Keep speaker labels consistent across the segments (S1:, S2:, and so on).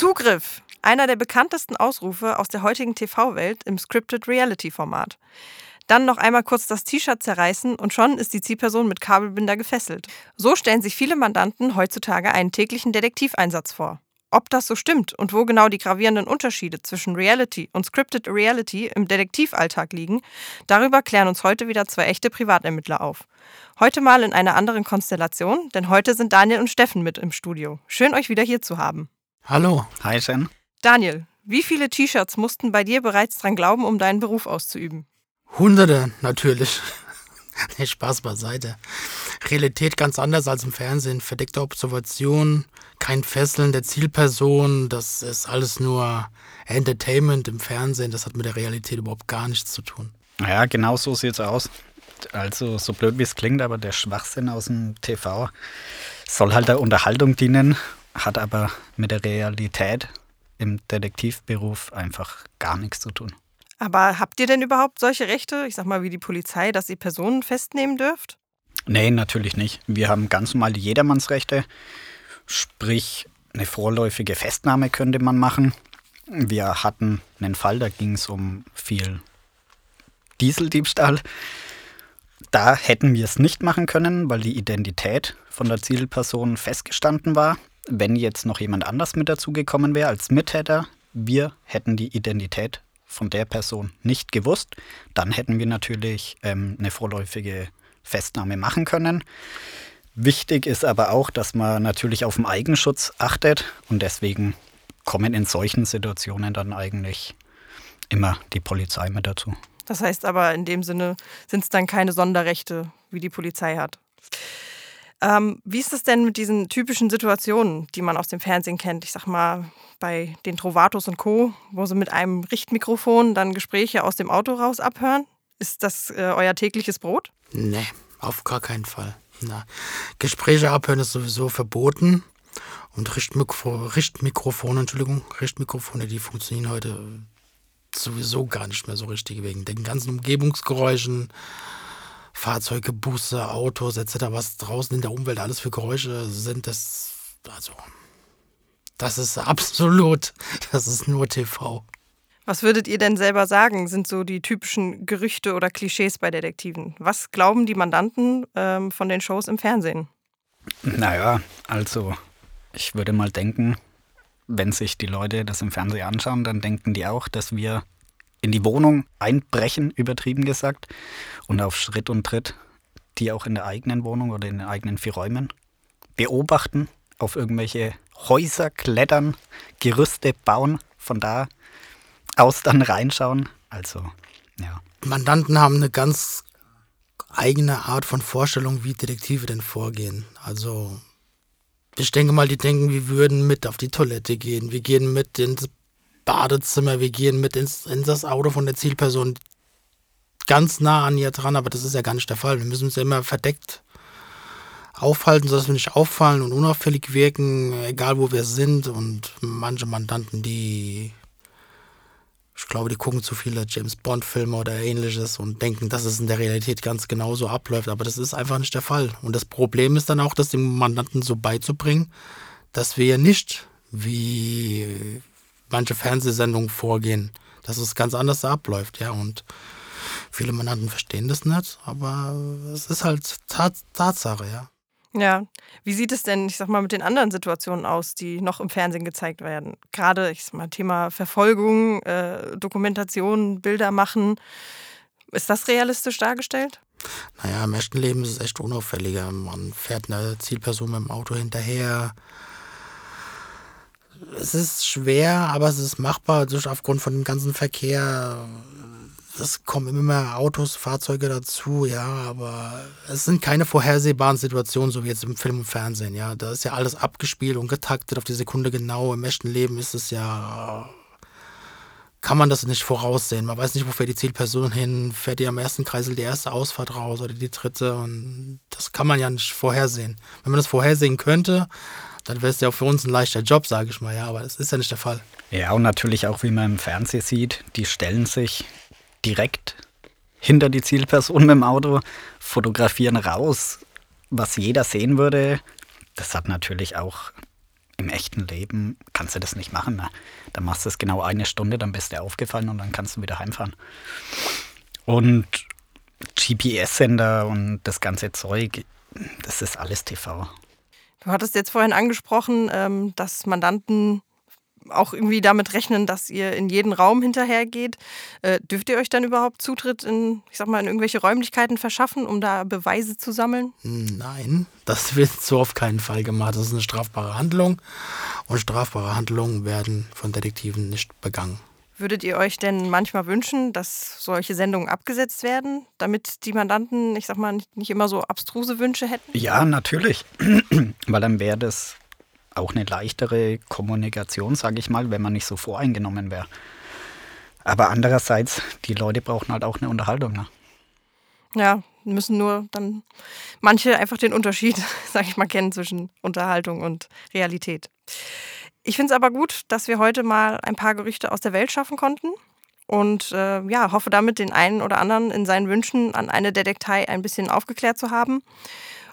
S1: Zugriff! Einer der bekanntesten Ausrufe aus der heutigen TV-Welt im Scripted Reality-Format. Dann noch einmal kurz das T-Shirt zerreißen und schon ist die Zielperson mit Kabelbinder gefesselt. So stellen sich viele Mandanten heutzutage einen täglichen Detektiveinsatz vor. Ob das so stimmt und wo genau die gravierenden Unterschiede zwischen Reality und Scripted Reality im Detektivalltag liegen, darüber klären uns heute wieder zwei echte Privatermittler auf. Heute mal in einer anderen Konstellation, denn heute sind Daniel und Steffen mit im Studio. Schön, euch wieder hier zu haben.
S2: Hallo.
S3: Hi, Jen.
S1: Daniel, wie viele T-Shirts mussten bei dir bereits dran glauben, um deinen Beruf auszuüben?
S2: Hunderte natürlich. nee, Spaß beiseite. Realität ganz anders als im Fernsehen. Verdeckte Observation, kein Fesseln der Zielperson. Das ist alles nur Entertainment im Fernsehen. Das hat mit der Realität überhaupt gar nichts zu tun.
S3: Ja, genau so sieht es aus. Also, so blöd wie es klingt, aber der Schwachsinn aus dem TV soll halt der Unterhaltung dienen, hat aber mit der Realität im Detektivberuf einfach gar nichts zu tun.
S1: Aber habt ihr denn überhaupt solche Rechte, ich sag mal wie die Polizei, dass ihr Personen festnehmen dürft?
S3: Nee, natürlich nicht. Wir haben ganz normal Jedermannsrechte, sprich eine vorläufige Festnahme könnte man machen. Wir hatten einen Fall, da ging es um viel Dieseldiebstahl. Da hätten wir es nicht machen können, weil die Identität von der Zielperson festgestanden war. Wenn jetzt noch jemand anders mit dazugekommen wäre als Mittäter, wir hätten die Identität von der Person nicht gewusst, dann hätten wir natürlich ähm, eine vorläufige Festnahme machen können. Wichtig ist aber auch, dass man natürlich auf den Eigenschutz achtet und deswegen kommen in solchen Situationen dann eigentlich immer die Polizei mit dazu.
S1: Das heißt aber in dem Sinne sind es dann keine Sonderrechte, wie die Polizei hat. Ähm, wie ist es denn mit diesen typischen Situationen, die man aus dem Fernsehen kennt? Ich sag mal, bei den Trovatos und Co., wo sie mit einem Richtmikrofon dann Gespräche aus dem Auto raus abhören? Ist das äh, euer tägliches Brot?
S2: Nee, auf gar keinen Fall. Na, Gespräche abhören ist sowieso verboten. Und Richtmikro Richtmikrofone, Entschuldigung, Richtmikrofone, die funktionieren heute sowieso gar nicht mehr so richtig wegen den ganzen Umgebungsgeräuschen, Fahrzeuge, Busse, Autos etc., was draußen in der Umwelt alles für Geräusche sind, das, also, das ist absolut, das ist nur TV.
S1: Was würdet ihr denn selber sagen, sind so die typischen Gerüchte oder Klischees bei Detektiven? Was glauben die Mandanten ähm, von den Shows im Fernsehen?
S3: Naja, also ich würde mal denken, wenn sich die Leute das im Fernsehen anschauen, dann denken die auch, dass wir in die Wohnung einbrechen, übertrieben gesagt, und auf Schritt und Tritt die auch in der eigenen Wohnung oder in den eigenen vier Räumen beobachten, auf irgendwelche Häuser klettern, Gerüste bauen, von da aus dann reinschauen. Also, ja.
S2: Mandanten haben eine ganz eigene Art von Vorstellung, wie Detektive denn vorgehen. Also, ich denke mal, die denken, wir würden mit auf die Toilette gehen, wir gehen mit ins Badezimmer, wir gehen mit ins, in das Auto von der Zielperson ganz nah an ihr dran, aber das ist ja gar nicht der Fall. Wir müssen uns ja immer verdeckt aufhalten, sodass wir nicht auffallen und unauffällig wirken, egal wo wir sind. Und manche Mandanten, die, ich glaube, die gucken zu viele James Bond-Filme oder ähnliches und denken, dass es in der Realität ganz genauso abläuft. Aber das ist einfach nicht der Fall. Und das Problem ist dann auch, das dem Mandanten so beizubringen, dass wir nicht wie manche Fernsehsendungen vorgehen, dass es ganz anders abläuft, ja. Und viele Mandanten verstehen das nicht, aber es ist halt Tat Tatsache, ja.
S1: Ja, wie sieht es denn, ich sag mal, mit den anderen Situationen aus, die noch im Fernsehen gezeigt werden? Gerade, ich sag mal, Thema Verfolgung, äh, Dokumentation, Bilder machen. Ist das realistisch dargestellt?
S2: Naja, im echten Leben ist es echt unauffälliger. Man fährt einer Zielperson mit dem Auto hinterher, es ist schwer, aber es ist machbar, durch aufgrund von dem ganzen Verkehr. Es kommen immer mehr Autos, Fahrzeuge dazu, ja, aber es sind keine vorhersehbaren Situationen, so wie jetzt im Film und Fernsehen, ja. Da ist ja alles abgespielt und getaktet auf die Sekunde genau. Im echten Leben ist es ja kann man das nicht voraussehen. Man weiß nicht, wo fährt die Zielperson hin, fährt die am ersten Kreisel die erste Ausfahrt raus oder die dritte und das kann man ja nicht vorhersehen. Wenn man das vorhersehen könnte, dann wäre es ja für uns ein leichter Job, sage ich mal, ja, aber das ist ja nicht der Fall.
S3: Ja, und natürlich auch, wie man im Fernsehen sieht, die stellen sich direkt hinter die Zielperson mit dem Auto, fotografieren raus, was jeder sehen würde. Das hat natürlich auch im echten Leben kannst du das nicht machen. Ne? Dann machst du es genau eine Stunde, dann bist du aufgefallen und dann kannst du wieder heimfahren. Und GPS-Sender und das ganze Zeug, das ist alles TV.
S1: Du hattest jetzt vorhin angesprochen, ähm, dass Mandanten auch irgendwie damit rechnen, dass ihr in jeden Raum hinterhergeht. Äh, dürft ihr euch dann überhaupt Zutritt in, ich sag mal, in irgendwelche Räumlichkeiten verschaffen, um da Beweise zu sammeln?
S2: Nein, das wird so auf keinen Fall gemacht. Das ist eine strafbare Handlung und strafbare Handlungen werden von Detektiven nicht begangen.
S1: Würdet ihr euch denn manchmal wünschen, dass solche Sendungen abgesetzt werden, damit die Mandanten, ich sag mal, nicht immer so abstruse Wünsche hätten?
S3: Ja, natürlich. Weil dann wäre das auch eine leichtere Kommunikation, sage ich mal, wenn man nicht so voreingenommen wäre. Aber andererseits, die Leute brauchen halt auch eine Unterhaltung. Ne?
S1: Ja, müssen nur dann manche einfach den Unterschied, sage ich mal, kennen zwischen Unterhaltung und Realität. Ich finde es aber gut, dass wir heute mal ein paar Gerüchte aus der Welt schaffen konnten und äh, ja, hoffe damit den einen oder anderen in seinen Wünschen an eine Detektei ein bisschen aufgeklärt zu haben.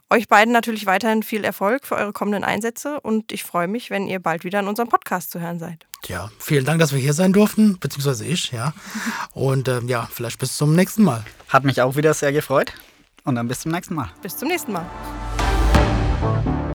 S1: Euch beiden natürlich weiterhin viel Erfolg für eure kommenden Einsätze und ich freue mich, wenn ihr bald wieder in unserem Podcast zu hören seid.
S2: Ja, vielen Dank, dass wir hier sein durften, beziehungsweise ich, ja. Und äh, ja, vielleicht bis zum nächsten Mal.
S3: Hat mich auch wieder sehr gefreut und dann bis zum nächsten Mal.
S1: Bis zum nächsten Mal.